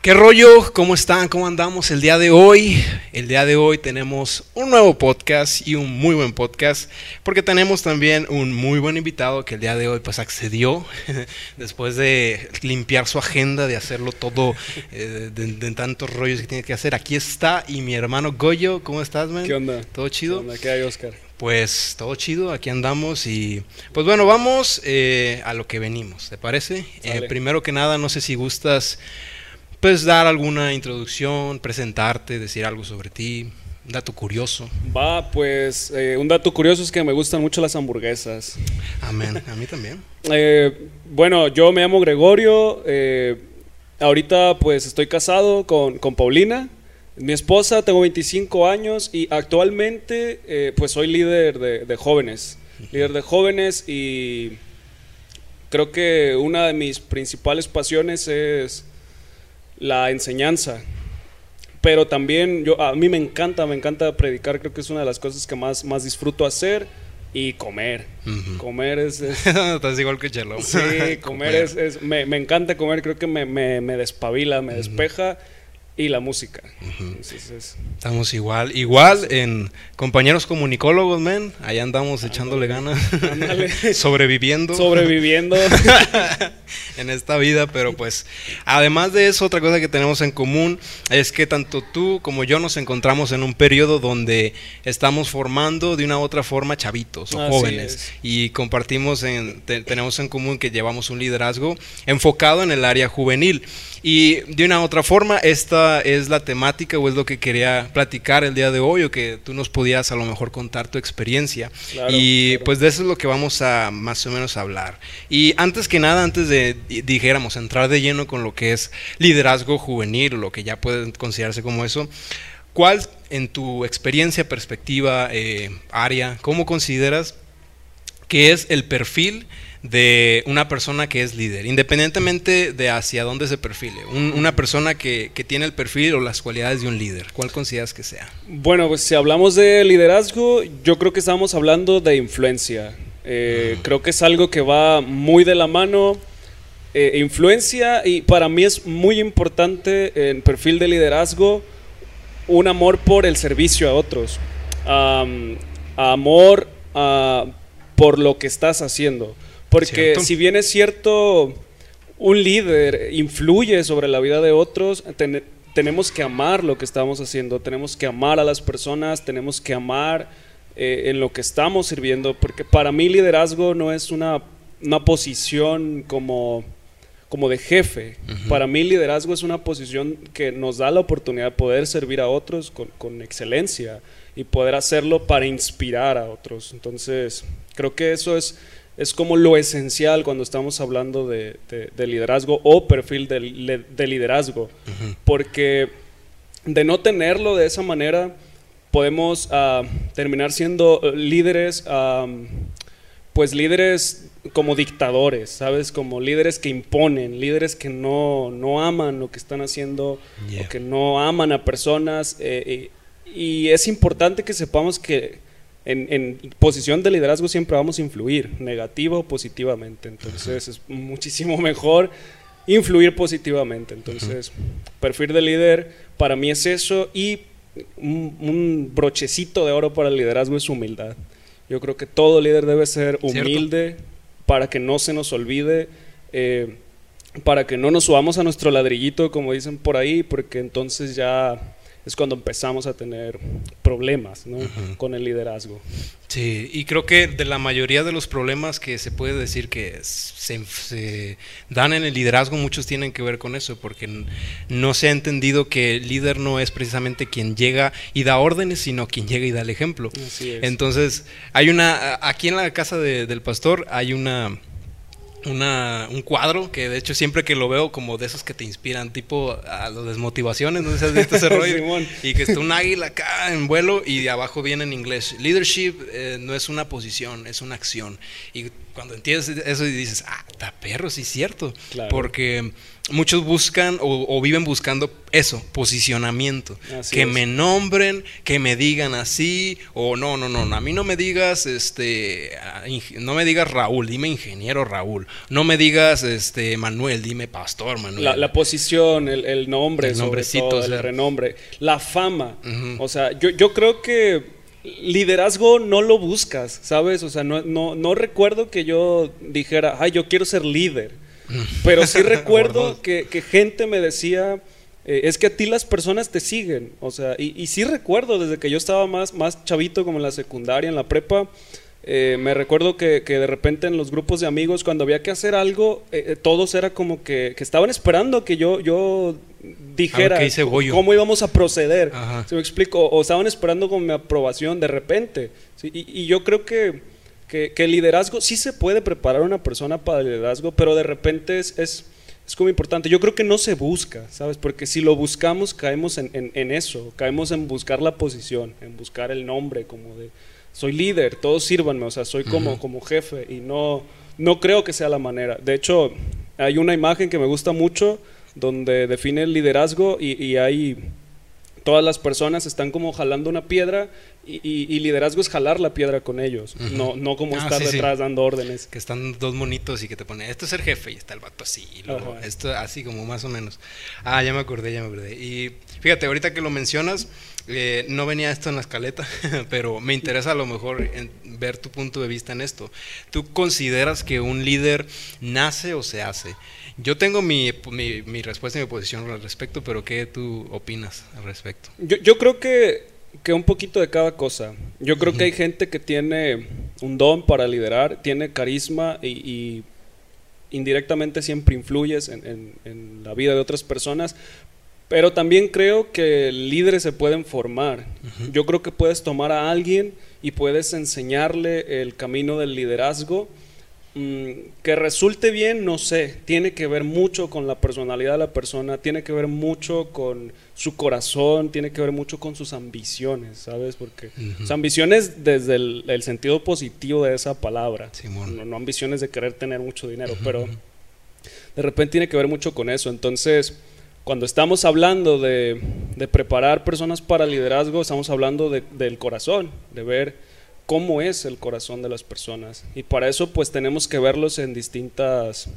¿Qué rollo? ¿Cómo están? ¿Cómo andamos el día de hoy? El día de hoy tenemos un nuevo podcast y un muy buen podcast porque tenemos también un muy buen invitado que el día de hoy pues accedió después de limpiar su agenda, de hacerlo todo eh, de, de tantos rollos que tiene que hacer. Aquí está y mi hermano Goyo, ¿cómo estás, man? ¿Qué onda? ¿Todo chido? ¿Qué, onda? ¿Qué hay, Oscar? Pues todo chido, aquí andamos y pues bueno, vamos eh, a lo que venimos, ¿te parece? Eh, primero que nada, no sé si gustas pues dar alguna introducción, presentarte, decir algo sobre ti, un dato curioso. Va, pues eh, un dato curioso es que me gustan mucho las hamburguesas. Amén, a mí también. Eh, bueno, yo me llamo Gregorio. eh, ahorita pues estoy casado con, con Paulina, mi esposa, tengo 25 años y actualmente eh, pues soy líder de, de jóvenes. Líder de jóvenes y creo que una de mis principales pasiones es la enseñanza. Pero también yo a mí me encanta, me encanta predicar, creo que es una de las cosas que más, más disfruto hacer y comer. Ujú. Comer es, es- Estás igual que Chelo. sí, comer es, es- me, me encanta comer, creo que me, me, me despabila, me despeja y la música. Entonces, Estamos igual, igual en compañeros comunicólogos, men, ahí andamos echándole ganas, sobreviviendo. sobreviviendo. en esta vida, pero pues además de eso, otra cosa que tenemos en común es que tanto tú como yo nos encontramos en un periodo donde estamos formando de una u otra forma chavitos o Así jóvenes es. y compartimos, en, te- tenemos en común que llevamos un liderazgo enfocado en el área juvenil y de una u otra forma esta es la temática o es lo que quería platicar el día de hoy o que tú nos podías a lo mejor contar tu experiencia Claro, y claro. pues de eso es lo que vamos a más o menos hablar. Y antes que nada, antes de, di- dijéramos, entrar de lleno con lo que es liderazgo juvenil, o lo que ya puede considerarse como eso, ¿cuál en tu experiencia, perspectiva, eh, área, cómo consideras que es el perfil de una persona que es líder, independientemente de hacia dónde se perfile? Un- una persona que, que tiene el perfil o las cualidades de un líder, ¿cuál consideras que sea? Bueno, pues si hablamos de liderazgo, yo creo que estamos hablando de influencia. Eh, Creo que es algo que va muy de la mano. Eh, influencia y para mí es muy importante en perfil de liderazgo un amor por el servicio a otros. Am, amor ah, por lo que estás haciendo. Porque Cierto. si bien es cierto, un líder influye sobre la vida de otros, ten- tenemos que amar lo que estamos haciendo, tenemos que amar a las personas, tenemos que amar eh, en lo que estamos sirviendo, porque para mí liderazgo no es una, una posición como, como de jefe, para mí liderazgo es una posición que nos da la oportunidad de poder servir a otros con, con excelencia y poder hacerlo para inspirar a otros. Entonces, creo que eso es, es como lo esencial cuando estamos hablando de, de- de liderazgo o perfil de, li- de liderazgo. Porque de no tenerlo de esa manera, podemos ah, terminar siendo eh, líderes, pues líderes como dictadores, ¿sabes? Como líderes que imponen, líderes que no, no aman lo que están haciendo, Yeah. o que no aman a personas. eh, y, y es importante que sepamos que en, en posición de liderazgo siempre vamos a influir, negativo o positivamente. Entonces es muchísimo mejor influir positivamente. Entonces, perfil de líder para mí es eso y un, un brochecito de oro para el liderazgo es humildad. Yo creo que todo líder debe ser Cierto. humilde para que no se nos olvide, eh, para que no nos subamos a nuestro ladrillito, como dicen por ahí, porque entonces ya es cuando empezamos a tener problemas ¿no? con el liderazgo. Sí, y creo que de la mayoría de los problemas que se puede decir que se, se dan en el liderazgo, muchos tienen que ver con eso, porque no se ha entendido que el líder no es precisamente quien llega y da órdenes, sino quien llega y da el ejemplo. Así es. Entonces, hay una, aquí en la casa de- del pastor hay una, una, un cuadro que de hecho siempre que lo veo como de esos que te inspiran, tipo a las desmotivaciones, no sé si has visto ese rollo, y que está un águila acá en vuelo y de abajo viene en inglés, leadership eh, no es una posición, es una acción. Y cuando entiendes eso y dices, ah, está perro, sí es cierto, Claro. porque muchos buscan o, o viven buscando eso, posicionamiento, Así que es. me nombren, que me digan así, o no, no, no, a mí no me digas, este, no me digas Raúl, dime ingeniero Raúl, no me digas este Manuel, dime pastor Manuel. La, posición, el, nombre, el nombrecito, el renombre, la fama. O sea, yo, yo creo que liderazgo no lo buscas, ¿sabes? O sea, no, no, no recuerdo que yo dijera, ay, yo quiero ser líder. Pero sí recuerdo que, que gente me decía eh, es que a ti las personas te siguen. O sea, y, sí recuerdo desde que yo estaba más, más chavito, como en la secundaria, en la prepa, eh, me recuerdo que, de repente en los grupos de amigos, cuando había que hacer algo, eh, todos era como que, estaban esperando que yo, yo dijera cómo íbamos a proceder. ¿Se me explico? O estaban esperando con mi aprobación de repente. Y, yo creo que, que, el liderazgo, sí se puede preparar a una persona para el liderazgo, pero de repente es es como importante. Yo creo que no se busca, ¿sabes? Porque si lo buscamos caemos en, en, eso, caemos en buscar la posición, en buscar el nombre, como de, soy líder, todos sírvanme, o sea, soy como, como jefe y no, no creo que sea la manera. De hecho, hay una imagen que me gusta mucho donde define el liderazgo y, y hay todas las personas están como jalando una piedra y, liderazgo es jalar la piedra con ellos, no, no como ah, estar detrás dando órdenes. Que están dos monitos y que te ponen, esto es el jefe y está el vato así, y luego, esto así como más o menos. Ah, ya me acordé, ya me acordé. Y fíjate, ahorita que lo mencionas, eh, no venía esto en la escaleta, pero me interesa a lo mejor ver tu punto de vista en esto. ¿Tú consideras que un líder nace o se hace? Yo tengo mi, mi, respuesta y mi posición al respecto, pero ¿qué tú opinas al respecto? Yo, yo creo que, que, un poquito de cada cosa. Yo creo que hay gente que tiene un don para liderar, tiene carisma y, indirectamente siempre influyes en, en, la vida de otras personas, pero también creo que líderes se pueden formar. Yo creo que puedes tomar a alguien y puedes enseñarle el camino del liderazgo que resulte bien, no sé, tiene que ver mucho con la personalidad de la persona, tiene que ver mucho con su corazón, tiene que ver mucho con sus ambiciones, ¿sabes? Porque sus ambiciones desde el, sentido positivo de esa palabra, no, ambiciones de querer tener mucho dinero, pero de repente tiene que ver mucho con eso. Entonces, cuando estamos hablando de, preparar personas para liderazgo, estamos hablando del corazón, de ver cómo es el corazón de las personas. Y para eso pues tenemos que verlos en distintas,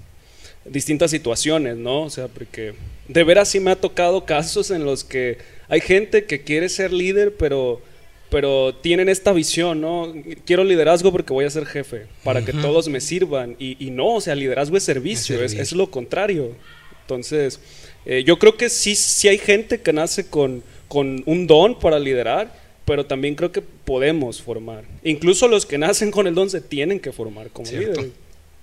distintas situaciones, ¿no? O sea, porque de veras sí me ha tocado casos en los que hay gente que quiere ser líder, pero, pero tienen esta visión, ¿no? Quiero liderazgo porque voy a ser jefe, para que todos me sirvan. Y, no, o sea, liderazgo es servicio, es, es, lo contrario. Entonces, eh, yo creo que sí, sí hay gente que nace con, con un don para liderar pero también creo que podemos formar. Incluso los que nacen con el don se tienen que formar como líderes.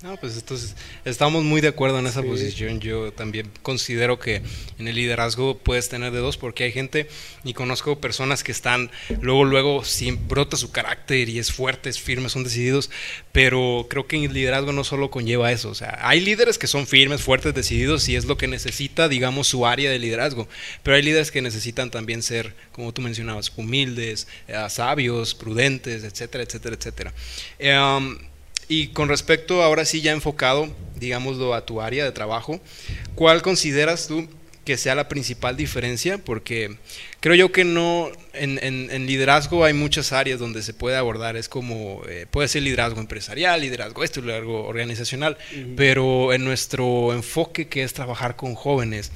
No, pues entonces estamos muy de acuerdo en esa posición. Yo también considero que en el liderazgo puedes tener de dos, porque hay gente, y conozco personas que están, luego, luego, sí, brota su carácter y es fuerte, es firme, son decididos, pero creo que el liderazgo no solo conlleva eso. O sea, hay líderes que son firmes, fuertes, decididos y es lo que necesita, digamos, su área de liderazgo, pero hay líderes que necesitan también ser, como tú mencionabas, humildes, eh, sabios, prudentes, etcétera, etcétera, etcétera. Eh, y con respecto, ahora sí ya enfocado, digámoslo, a tu área de trabajo, ¿cuál consideras tú que sea la principal diferencia? Porque creo yo que no, en, liderazgo hay muchas áreas donde se puede abordar, es como, eh, puede ser liderazgo empresarial, liderazgo esto, liderazgo organizacional, pero en nuestro enfoque que es trabajar con jóvenes,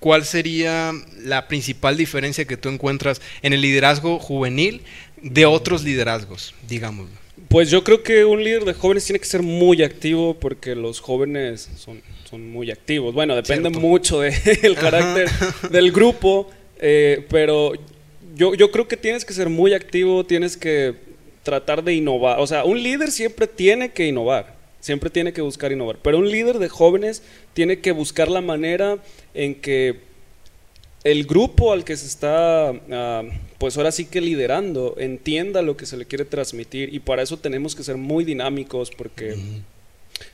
¿cuál sería la principal diferencia que tú encuentras en el liderazgo juvenil de otros liderazgos, digámoslo? Pues yo creo que un líder de jóvenes tiene que ser muy activo porque los jóvenes son, son muy activos. Bueno, depende mucho del carácter del grupo, eh, pero yo, yo creo que tienes que ser muy activo, tienes que tratar de innovar. O sea, un líder siempre tiene que innovar, siempre tiene que buscar innovar, pero un líder de jóvenes tiene que buscar la manera en que el grupo al que se está, ah, pues ahora sí que liderando, entienda lo que se le quiere transmitir y para eso tenemos que ser muy dinámicos porque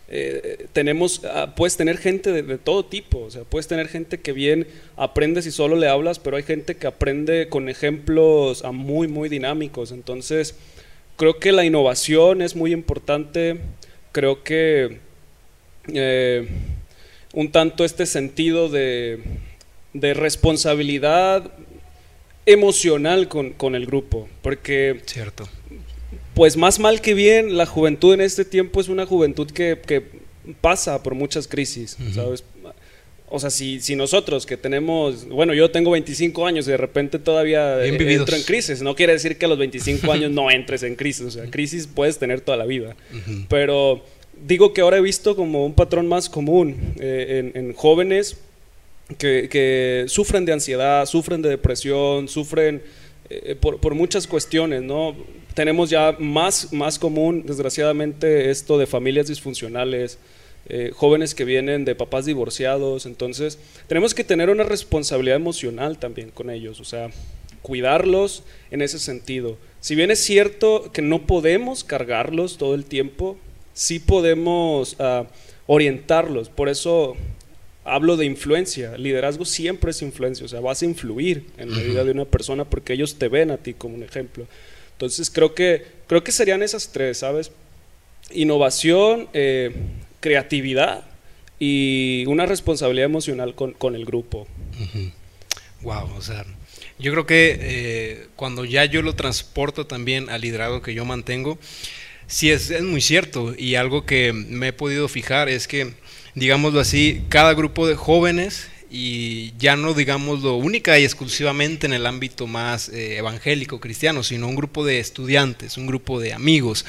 eh, tenemos, ah, puedes tener gente de, todo tipo, o sea, puedes tener gente que bien aprende si solo le hablas, pero hay gente que aprende con ejemplos ah, muy, muy dinámicos. Entonces, creo que la innovación es muy importante, creo que eh, un tanto este sentido de de responsabilidad emocional con, el grupo, porque... Cierto. Pues más mal que bien, la juventud en este tiempo es una juventud que, pasa por muchas crisis, ¿sabes? O sea, si, si nosotros que tenemos, bueno, yo tengo 25 años y de repente todavía entro en crisis, no quiere decir que a los 25 años no entres en crisis, o sea, crisis puedes tener toda la vida, pero digo que ahora he visto como un patrón más común eh, en, jóvenes que, sufren de ansiedad, sufren de depresión, sufren eh, por, por, muchas cuestiones, ¿no? Tenemos ya más, más común, desgraciadamente, esto de familias disfuncionales, eh, jóvenes que vienen de papás divorciados, entonces tenemos que tener una responsabilidad emocional también con ellos, o sea, cuidarlos en ese sentido. Si bien es cierto que no podemos cargarlos todo el tiempo, sí podemos ah, orientarlos, por eso hablo de influencia, liderazgo siempre es influencia, o sea, vas a influir en la vida de una persona porque ellos te ven a ti como un ejemplo. Entonces creo que, creo que serían esas tres, ¿sabes? Innovación, eh, creatividad y una responsabilidad emocional con, el grupo. Wow, o sea, yo creo que eh, cuando ya yo lo transporto también al liderazgo que yo mantengo, sí es, es muy cierto y algo que me he podido fijar es que, digámoslo así, cada grupo de jóvenes y ya no digámoslo única y exclusivamente en el ámbito más eh, evangélico cristiano, sino un grupo de estudiantes, un grupo de amigos.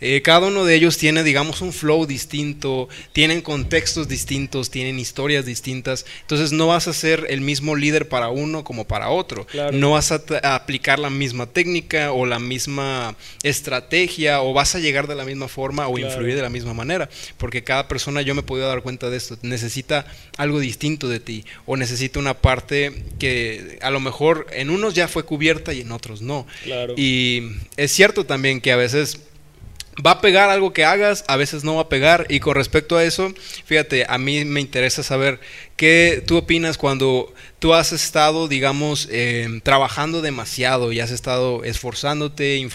Eh, cada uno de ellos tiene, digamos, un flow distinto, tienen contextos distintos, tienen historias distintas. Entonces no vas a ser el mismo líder para uno como para otro. No vas a, aplicar la misma técnica o la misma estrategia o vas a llegar de la misma forma o influir de la misma manera. Porque cada persona, yo me he podido dar cuenta de esto, necesita algo distinto de ti o necesita una parte que a lo mejor en unos ya fue cubierta y en otros no. Y es cierto también que a veces va a pegar algo que hagas, a veces no va a pegar. Y con respecto a eso, fíjate, a mí me interesa saber qué tú opinas cuando tú has estado, digamos, em, trabajando demasiado y has estado esforzándote,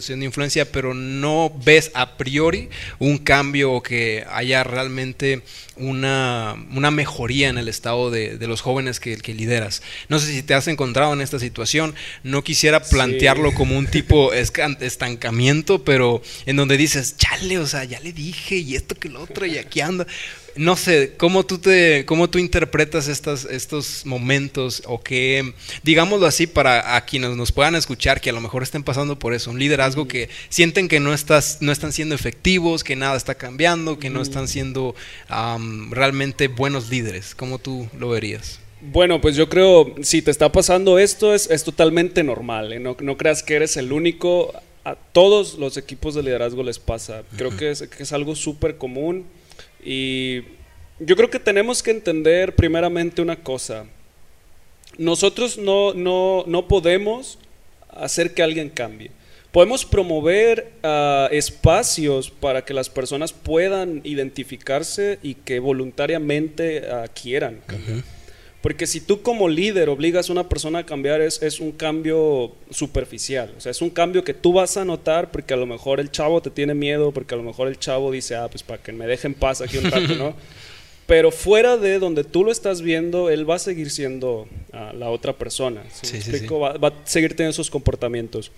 siendo influencia, pero no ves a priori un cambio o que haya realmente una, mejoría en el estado de, los jóvenes que, que, lideras. No sé si te has encontrado en esta situación, no quisiera plantearlo como un tipo estancamiento, pero en donde dices, chale, o sea, ya le dije y esto que lo otro y aquí anda no sé, ¿cómo tú, te, cómo tú interpretas estas, estos momentos o que, digámoslo así, para a quienes nos puedan escuchar, que a lo mejor estén pasando por eso, un liderazgo que sienten que no, estás, no están siendo efectivos, que nada está cambiando, que no están siendo realmente buenos líderes? ¿Cómo tú lo verías? Bueno, pues yo creo, si te está pasando esto, es, es totalmente normal. ¿eh? No, no, creas que eres el único. A todos los equipos de liderazgo les pasa. Creo que, es, que es algo súper común y yo creo que tenemos que entender primeramente una cosa. Nosotros no, no, no podemos hacer que alguien cambie. Podemos promover ah, espacios para que las personas puedan identificarse y que voluntariamente uh, quieran cambiar. Porque si tú como líder obligas a una persona a cambiar, es, es, un cambio superficial. O sea, es un cambio que tú vas a notar porque a lo mejor el chavo te tiene miedo, porque a lo mejor el chavo dice, ah, pues para que me dejen paz aquí un rato, ¿no? Pero fuera de donde tú lo estás viendo, él va a seguir siendo ah, la otra persona. sí, sí, va, va, a seguir teniendo esos comportamientos.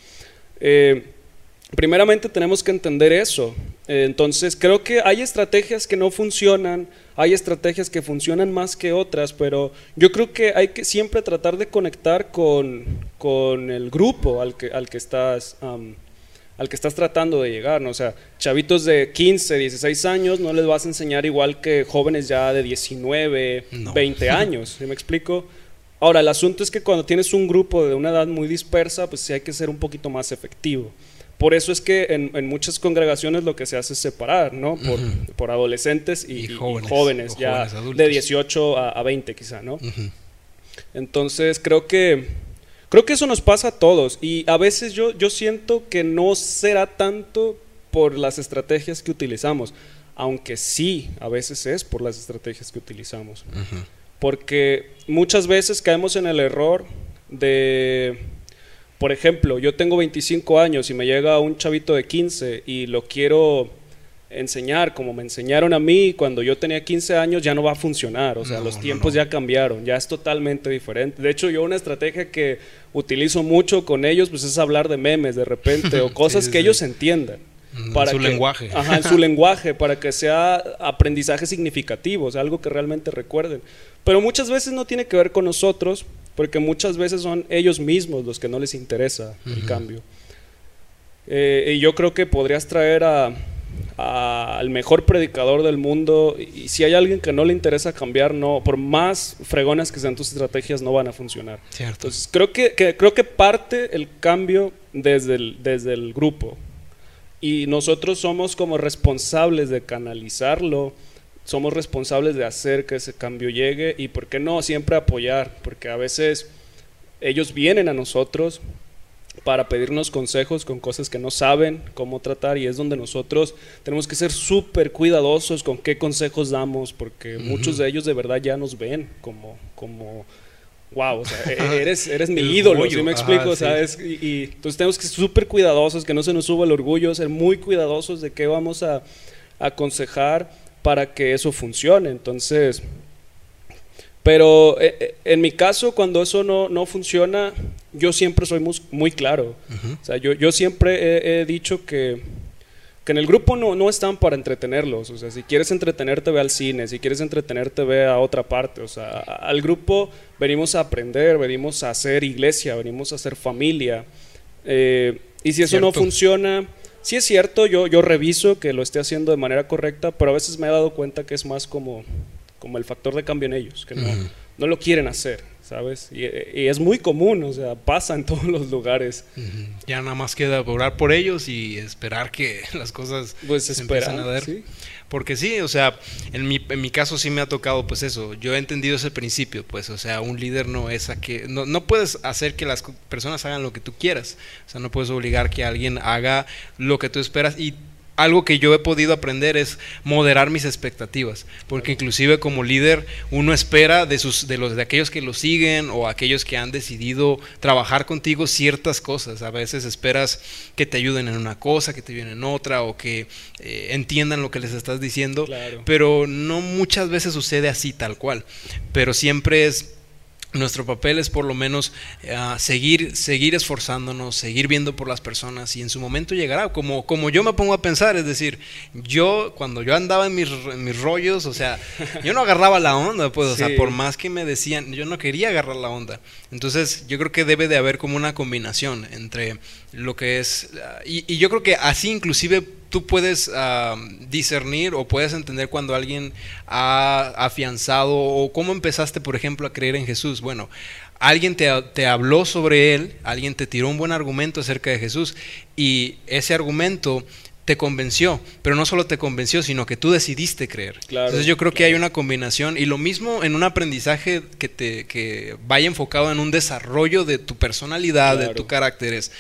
Eh, primeramente tenemos que entender eso. Entonces, creo que hay estrategias que no funcionan, hay estrategias que funcionan más que otras, pero yo creo que hay que siempre tratar de conectar con, con el grupo al que, al que estás... al que estás tratando de llegar, ¿no? O sea, chavitos de 15, 16 años no les vas a enseñar igual que jóvenes ya de 19, 20 años, ¿sí me explico? Ahora, el asunto es que cuando tienes un grupo de una edad muy dispersa, pues sí hay que ser un poquito más efectivo. Por eso es que en, muchas congregaciones lo que se hace es separar, ¿no? Por, adolescentes y, jóvenes, ya de 18 a, 20 quizá, ¿no? Entonces creo que, creo que eso nos pasa a todos y a veces yo, yo siento que no será tanto por las estrategias que utilizamos, aunque sí, a veces es por las estrategias que utilizamos. Porque muchas veces caemos en el error de por ejemplo, yo tengo 25 años y me llega un chavito de 15 y lo quiero enseñar como me enseñaron a mí cuando yo tenía 15 años ya no va a funcionar, o sea, los tiempos ya cambiaron, ya es totalmente diferente. De hecho, yo una estrategia que utilizo mucho con ellos pues es hablar de memes de repente o cosas que ellos entiendan. En para su que- lenguaje. Ajá, en su lenguaje, para que sea aprendizaje significativo, o sea, algo que realmente recuerden. Pero muchas veces no tiene que ver con nosotros, porque muchas veces son ellos mismos los que no les interesa el cambio. Eh, y yo creo que podrías traer a, a- al mejor predicador del mundo y si hay alguien que no le interesa cambiar, no, por más fregonas que sean tus estrategias, no van a funcionar. Cierto. Entonces creo que, que- creo que parte el cambio desde el, desde el grupo y nosotros somos como responsables de canalizarlo, somos responsables de hacer que ese cambio llegue y por qué no siempre apoyar, porque a veces ellos vienen a nosotros para pedirnos consejos con cosas que no saben cómo tratar y es donde nosotros tenemos que ser súper cuidadosos con qué consejos damos porque muchos de ellos de verdad ya nos ven como como wow, o sea, e- eres, eres mi ídolo, ¿sí me ajá, explico? sí. ¿sabes? Y, y entonces tenemos que ser súper cuidadosos, que no se nos suba el orgullo, ser muy cuidadosos de qué vamos a, a aconsejar para que eso funcione. Entonces, pero eh, eh, en mi caso, cuando eso no, no funciona, yo siempre soy muy claro. O sea, yo, yo siempre he, he dicho que, que en el grupo no, no están para entretenerlos. O sea, si quieres entretenerte, ve al cine. Si quieres entretenerte, ve a otra parte. O sea, al grupo venimos a aprender, venimos a hacer iglesia, venimos a hacer familia. Eh, y si eso no funciona, sí es cierto, yo, yo reviso que lo esté haciendo de manera correcta, pero a veces me he dado cuenta que es más como, como el factor de cambio en ellos, que no, no lo quieren hacer, ¿sabes? Y, y es muy común, o sea, pasa en todos los lugares. Ya nada más queda orar por ellos y esperar que las cosas Pues se esperar, empiecen a dar. ¿sí? Porque sí, o sea, en mi, en mi caso sí me ha tocado pues eso. Yo he entendido ese principio, pues, o sea, un líder no es a que no, no puedes hacer que las personas hagan lo que tú quieras. O sea, no puedes obligar que alguien haga lo que tú esperas y algo que yo he podido aprender es moderar mis expectativas, porque inclusive como líder uno espera de sus de los de aquellos que lo siguen o aquellos que han decidido trabajar contigo ciertas cosas. A veces esperas que te ayuden en una cosa, que te ayuden en otra o que eh, entiendan lo que les estás diciendo, Claro. pero no muchas veces sucede así tal cual. Pero siempre es nuestro papel es por lo menos eh, seguir, seguir esforzándonos, seguir viendo por las personas y en su momento llegará. Como, como yo me pongo a pensar, es decir, yo cuando yo andaba en mis, en mis rollos, o sea, yo no agarraba la onda, pues, o sea, por más que me decían, yo no quería agarrar la onda. Entonces, yo creo que debe de haber como una combinación entre lo que es, ah, y, y yo creo que así inclusive tú puedes ah, discernir o puedes entender cuando alguien ha afianzado o cómo empezaste, por ejemplo, a creer en Jesús. Bueno, alguien te, te habló sobre él, alguien te tiró un buen argumento acerca de Jesús y ese argumento te convenció, pero no solo te convenció, sino que tú decidiste creer. Claro, Entonces yo creo que hay una combinación y lo mismo en un aprendizaje que te que vaya enfocado en un desarrollo de tu personalidad, de tu carácter, es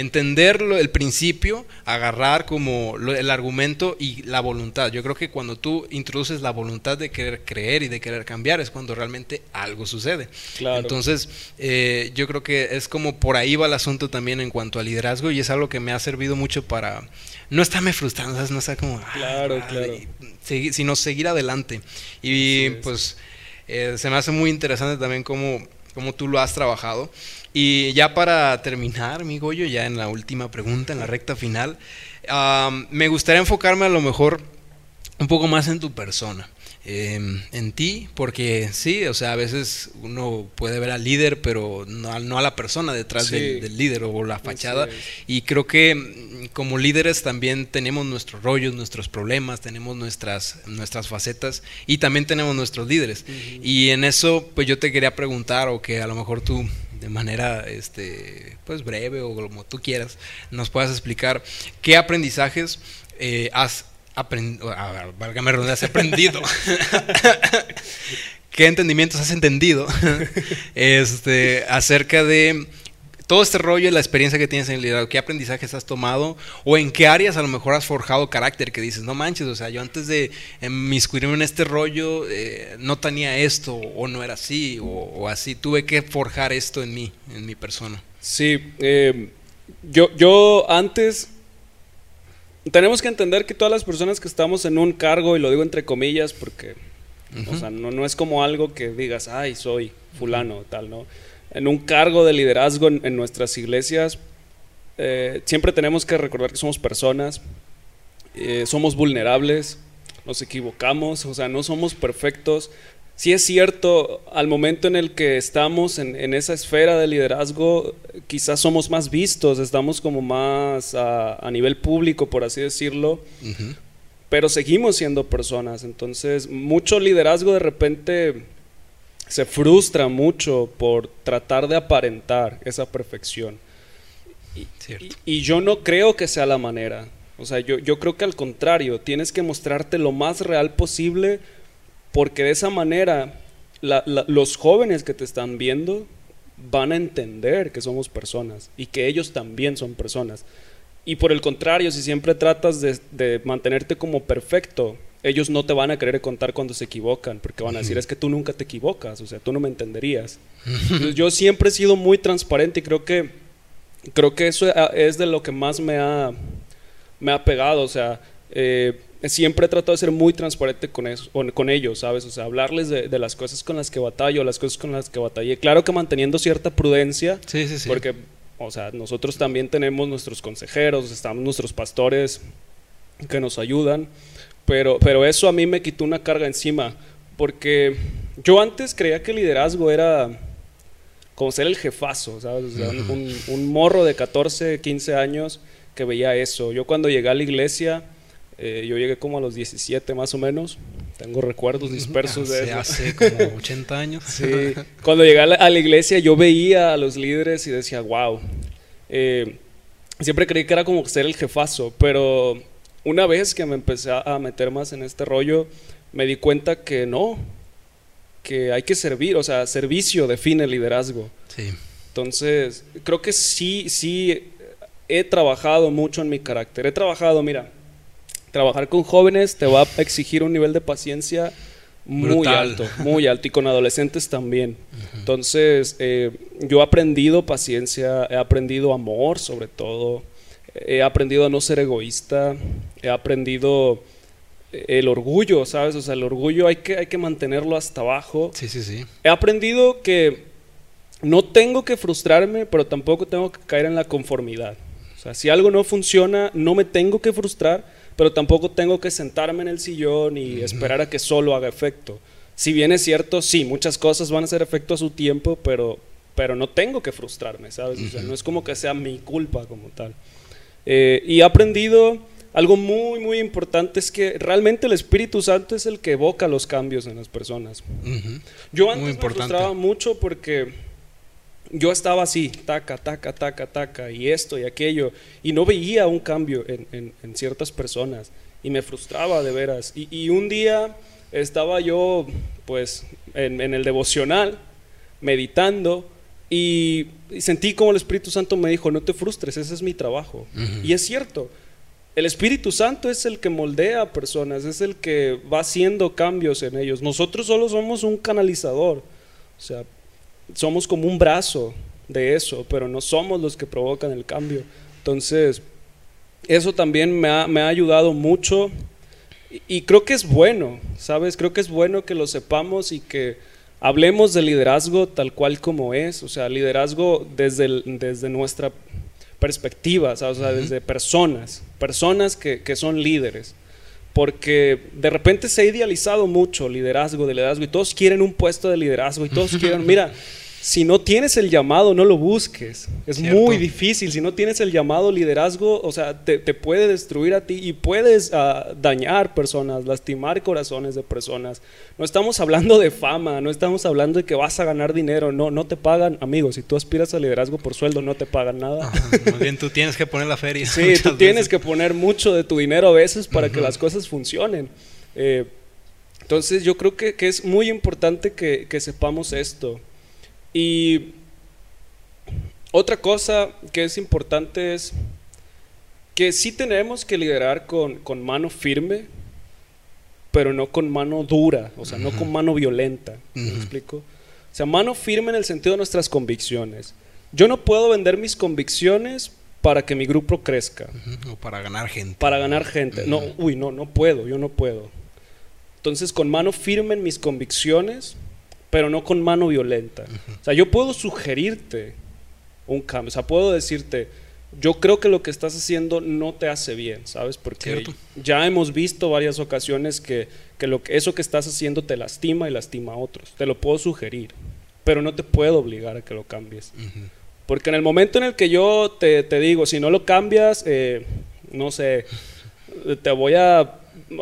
entender lo- el principio, agarrar como lo- el argumento y la voluntad. Yo creo que cuando tú introduces la voluntad de querer creer y de querer cambiar es cuando realmente algo sucede. Claro. Entonces, eh, yo creo que es como por ahí va el asunto también en cuanto al liderazgo y es algo que me ha servido mucho para no estarme frustrando, ¿sabes? no estar como, "Ah, Claro, madre", claro. y seguir- sino seguir adelante. Y pues eh, se me hace muy interesante también cómo, cómo tú lo has trabajado. Y ya para terminar, mi Goyo, ya en la última pregunta, en la recta final, me gustaría enfocarme a lo mejor un poco más en tu persona, em, en ti, porque sí, o sea, a veces uno puede ver al líder, pero no, a la persona detrás Sí. del, del líder o la fachada. Y creo que mm, como líderes también tenemos nuestros rollos, nuestros problemas, tenemos nuestras, nuestras facetas y también tenemos nuestros líderes. Y en eso, pues yo te quería preguntar, o que a lo mejor tú de manera este pues breve o como tú quieras nos puedas explicar qué aprendizajes eh, has aprendido válgame has aprendido. Qué entendimientos has entendido este acerca de todo este rollo y la experiencia que tienes en el liderazgo, qué aprendizajes has tomado o en qué áreas a lo mejor has forjado carácter que dices, no manches, o sea, yo antes de inmiscuirme en este rollo eh, no tenía esto o no era así o, o, así, tuve que forjar esto en mí, en mi persona. Sí, eh, yo, yo antes tenemos que entender que todas las personas que estamos en un cargo, y lo digo entre comillas porque uh -huh. o sea, no, no es como algo que digas, ay, soy fulano, tal, ¿no? En un cargo de liderazgo en, en nuestras iglesias, eh, siempre tenemos que recordar que somos personas eh, somos vulnerables, nos equivocamos, o sea, no somos perfectos. Sí es cierto, al momento en el que estamos en, esa esfera de liderazgo, quizás somos más vistos, estamos como más a, nivel público, por así decirlo, pero seguimos siendo personas. Entonces, mucho liderazgo de repente se frustra mucho por tratar de aparentar esa perfección. Y, yo no creo que sea la manera. O sea, yo, yo creo que al contrario, tienes que mostrarte lo más real posible porque de esa manera los jóvenes que te están viendo van a entender que somos personas y que ellos también son personas. Y por el contrario, si siempre tratas de, mantenerte como perfecto, ellos no te van a querer contar cuando se equivocan, porque van a decir, es que tú nunca te equivocas, o sea, tú no me entenderías. yo siempre he sido muy transparente y creo que, creo que eso es de lo que más me ha, me ha pegado, o sea, eh, siempre he tratado de ser muy transparente con, eso, con, ellos, ¿sabes? O sea, hablarles de, las cosas con las que batallo, las cosas con las que batallé. Claro que manteniendo cierta prudencia, sí, sí, sí. porque, o sea, nosotros también tenemos nuestros consejeros, estamos nuestros pastores que nos ayudan, pero, pero eso a mí me quitó una carga encima, porque yo antes creía que el liderazgo era como ser el jefazo, ¿sabes? O sea, un, un morro de 14, 15 años que veía eso. Yo cuando llegué a la iglesia eh, yo llegué como a los 17 más o menos. Tengo recuerdos dispersos de eso. Hace como 80 años. sí. Cuando llegué a la, iglesia yo veía a los líderes y decía, wow. Eh, siempre creí que era como ser el jefazo, pero una vez que me empecé a meter más en este rollo, me di cuenta que no, que hay que servir, o sea, servicio define el liderazgo. Sí. Entonces, creo que sí, sí he trabajado mucho en mi carácter. He trabajado, mira, trabajar con jóvenes te va a exigir un nivel de paciencia muy alto, muy alto, y con adolescentes también. Entonces, eh, yo he aprendido paciencia, he aprendido amor sobre todo, he aprendido a no ser egoísta, he aprendido el orgullo, ¿sabes? O sea, el orgullo hay que, hay que mantenerlo hasta abajo. Sí, sí, sí. He aprendido que no tengo que frustrarme, pero tampoco tengo que caer en la conformidad. O sea, si algo no funciona, no me tengo que frustrar, pero tampoco tengo que sentarme en el sillón y esperar a que solo haga efecto. Si bien es cierto, sí, muchas cosas van a hacer efecto a su tiempo, pero, pero no tengo que frustrarme, ¿sabes? O sea, no es como que sea mi culpa como tal. Eh, y he aprendido algo muy, muy importante, es que realmente el Espíritu Santo es el que evoca los cambios en las personas. Yo antes me frustraba mucho porque yo estaba así, taca, taca, taca, taca, y esto y aquello, y no veía un cambio en, ciertas personas, y me frustraba de veras. Y, un día estaba yo, pues, en, el devocional, meditando, y, sentí como el Espíritu Santo me dijo, no te frustres, ese es mi trabajo. Y es cierto, el Espíritu Santo es el que moldea a personas, es el que va haciendo cambios en ellos. Nosotros solo somos un canalizador. O sea, somos como un brazo de eso, pero no somos los que provocan el cambio. Entonces, eso también me ha, me ha ayudado mucho y, creo que es bueno, ¿sabes? Creo que es bueno que lo sepamos y que hablemos de liderazgo tal cual como es, o sea, liderazgo desde, desde nuestra perspectiva, o sea, desde personas, personas que, que son líderes. Porque de repente se ha idealizado mucho liderazgo, de liderazgo, y todos quieren un puesto de liderazgo, y todos quieren, mira, si no tienes el llamado, no lo busques. Es muy difícil. Si no tienes el llamado liderazgo, o sea, te, puede destruir a ti y puedes ah, dañar personas, lastimar corazones de personas. No estamos hablando de fama, no estamos hablando de que vas a ganar dinero. No, no te pagan, amigos. Si tú aspiras al liderazgo por sueldo, no te pagan nada. más bien tú tienes que poner la feria. Sí, tú tienes que poner mucho de tu dinero a veces para que las cosas funcionen. Eh, entonces yo creo que, es muy importante que, que sepamos esto. Y otra cosa que es importante es que sí tenemos que liderar con, mano firme, pero no con mano dura, o sea, no con mano violenta. ¿Me explico? O sea, mano firme en el sentido de nuestras convicciones. Yo no puedo vender mis convicciones para que mi grupo crezca. O para ganar gente. Para ganar gente. No, uy, no, no puedo, yo no puedo. Entonces, con mano firme en mis convicciones, pero no con mano violenta. O sea, yo puedo sugerirte un cambio, o sea, puedo decirte, yo creo que lo que estás haciendo no te hace bien, ¿sabes? Porque Cierto. ya hemos visto varias ocasiones que, que lo que eso que estás haciendo te lastima y lastima a otros. Te lo puedo sugerir, pero no te puedo obligar a que lo cambies. Ujú. Porque en el momento en el que yo te, te digo, si no lo cambias, eh, no sé, te voy a,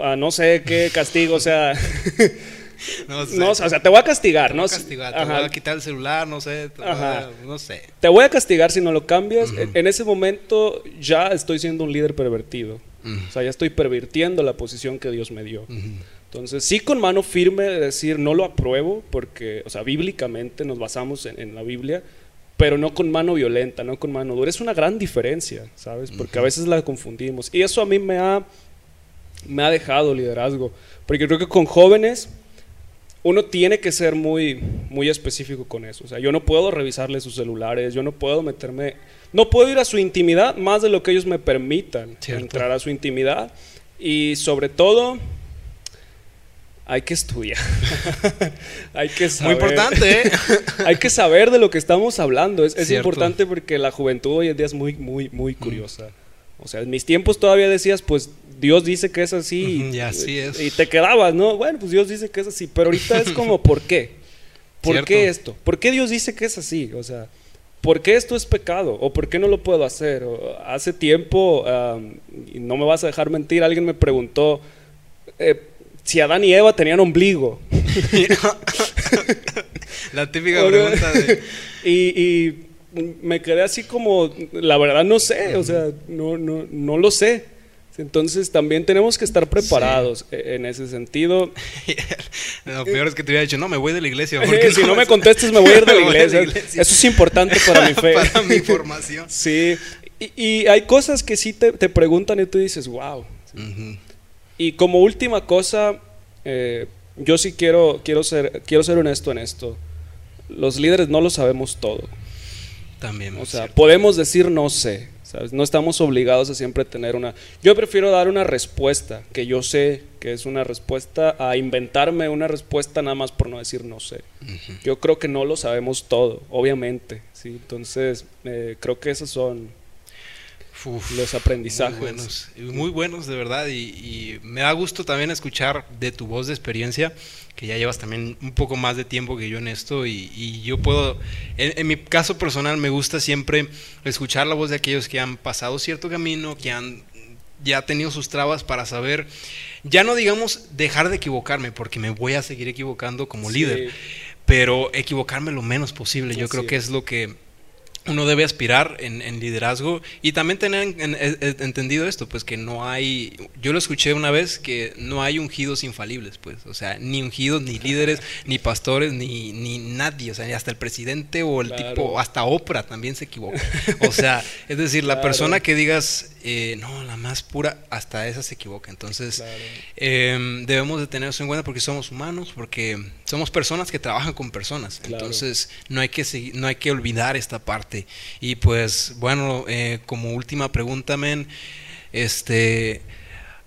a no sé qué castigo, o sea, No sé. no, o sea, te voy a castigar, Te ¿no? voy a castigar, te voy a quitar el celular, no sé, te voy a- no sé. Te voy a castigar si no lo cambias. En- En ese momento ya estoy siendo un líder pervertido. O sea, ya estoy pervirtiendo la posición que Dios me dio. Entonces, sí con mano firme de decir, no lo apruebo, porque, o sea, bíblicamente nos basamos en, en la Biblia, pero no con mano violenta, no con mano dura. Es una gran diferencia, ¿sabes? Porque a veces la confundimos. Y eso a mí me ha, me ha dejado liderazgo. Porque creo que con jóvenes uno tiene que ser muy, muy específico con eso. O sea, yo no puedo revisarle sus celulares, yo no puedo meterme, no puedo ir a su intimidad más de lo que ellos me permitan Cierto. entrar a su intimidad. Y sobre todo, hay que estudiar. hay que Muy importante, ¿eh? hay que saber de lo que estamos hablando. Es, importante porque la juventud hoy en día es muy, muy, muy curiosa. O sea, en mis tiempos todavía decías, pues Dios dice que es así. Y así es. Y te quedabas, ¿no? Bueno, pues Dios dice que es así. Pero ahorita es como, ¿por qué? ¿Por Cierto. qué esto? ¿Por qué Dios dice que es así? O sea, ¿por qué esto es pecado? ¿O por qué no lo puedo hacer? O, hace tiempo, y no me vas a dejar mentir, alguien me preguntó eh, si Adán y Eva tenían ombligo. La típica pregunta de... y, y me quedé así como, la verdad no sé, o sea, no, no, no lo sé. Entonces también tenemos que estar preparados e- en ese sentido. Lo peor es que te hubiera dicho, no, me voy de la iglesia. Eh, porque si no me contestes me voy a ir de la iglesia. iglesia. Eso es importante para mi fe. Para mi formación. Sí, y, y hay cosas que sí te, te preguntan y tú dices, wow. Y como última cosa, eh, yo sí quiero, quiero, ser, quiero ser honesto en esto. Los líderes no lo sabemos todo. También. O sea, cierto. podemos decir no sé, ¿sabes? No estamos obligados a siempre tener una... Yo prefiero dar una respuesta que yo sé que es una respuesta a inventarme una respuesta nada más por no decir no sé. Yo creo que no lo sabemos todo, obviamente, ¿sí? Entonces, eh, creo que esos son Uf, los aprendizajes. Muy buenos, muy buenos de verdad. Y, y me da gusto también escuchar de tu voz de experiencia, que ya llevas también un poco más de tiempo que yo en esto. Y, y yo puedo, en, en mi caso personal, me gusta siempre escuchar la voz de aquellos que han pasado cierto camino, que han ya tenido sus trabas para saber, ya no digamos dejar de equivocarme, porque me voy a seguir equivocando como Sí. líder, pero equivocarme lo menos posible. Yo Así creo que es lo que uno debe aspirar en, en liderazgo y también tener en- en- en- entendido esto, pues que no hay, yo lo escuché una vez, que no hay ungidos infalibles, pues, o sea, ni ungidos, ni líderes, ni pastores, ni, ni nadie, o sea, ni hasta el presidente o el Claro. tipo, hasta Oprah también se equivoca. O sea, es decir, la Claro. persona que digas, eh, no, la más pura, hasta esa se equivoca. Entonces, Claro. eh, debemos de tener eso en cuenta porque somos humanos, porque somos personas que trabajan con personas. Claro. Entonces, no hay que no hay que olvidar esta parte. Y pues, bueno, eh, como última pregunta, men, este,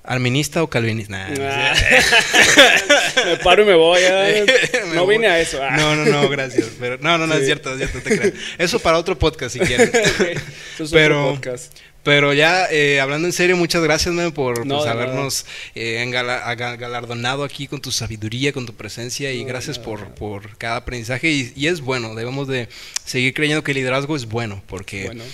¿alminista o calvinista? Nah, Ah. me paro y me voy. Me no voy. vine a eso. ah. No, no, no, gracias. Pero, no, no, no, Sí. es cierto, es cierto, te creo. Eso para otro podcast si quieren. Eso es Pero- otro podcast. Pero ya, eh, hablando en serio, muchas gracias, por No, pues, habernos eh, engala- galardonado aquí con tu sabiduría, con tu presencia y No, gracias por, cada aprendizaje. Y, y es bueno, debemos de seguir creyendo que el liderazgo es bueno, porque Bueno,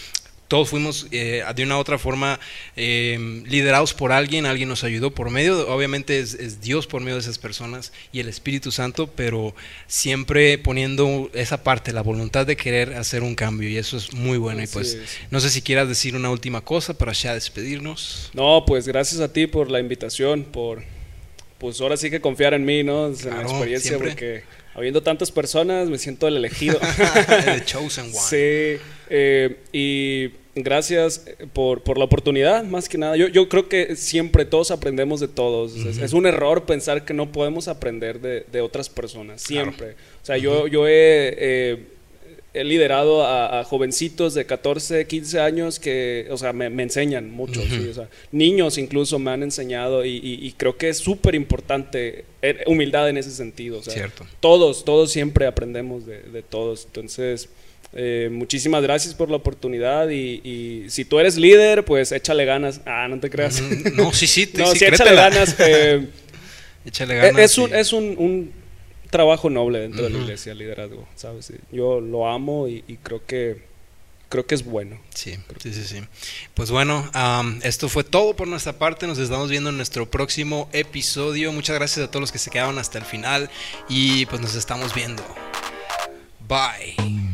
todos fuimos eh, de una u otra forma eh, liderados por alguien, alguien nos ayudó por medio, obviamente es, es Dios por medio de esas personas y el Espíritu Santo, pero siempre poniendo esa parte, la voluntad de querer hacer un cambio y eso es muy bueno. y pues es. no sé si quieras decir una última cosa para ya despedirnos. no, pues gracias a ti por la invitación, por pues ahora sí que confiar en mí, ¿no? En Claro, la experiencia, siempre. porque habiendo tantas personas me siento el elegido. The Chosen One. Sí, eh, y gracias por, por la oportunidad, más que nada. Yo, yo creo que siempre todos aprendemos de todos. es, un error pensar que no podemos aprender de, de otras personas, Claro. siempre. O sea, yo, yo he, eh, he liderado a, a jovencitos de 14, 15 años que, o sea, me, me enseñan mucho. Sí, o sea, niños incluso me han enseñado y, y- y creo que es súper importante eh, humildad en ese sentido. o sea, Cierto. todos, todos siempre aprendemos de, de todos. Entonces, Eh, muchísimas gracias por la oportunidad y, y si tú eres líder, pues échale ganas. Ah, no te creas. Mm, No, sí, sí, no, sí, sí, échale ganas. eh, Échale ganas. es un, y- es un, un trabajo noble dentro de la iglesia, el liderazgo, ¿sabes? Yo lo amo y, y creo que creo que es bueno. Sí, sí, sí, sí. Pues bueno, esto fue todo por nuestra parte. Nos estamos viendo en nuestro próximo episodio. Muchas gracias a todos los que se quedaron hasta el final y pues nos estamos viendo. Bye.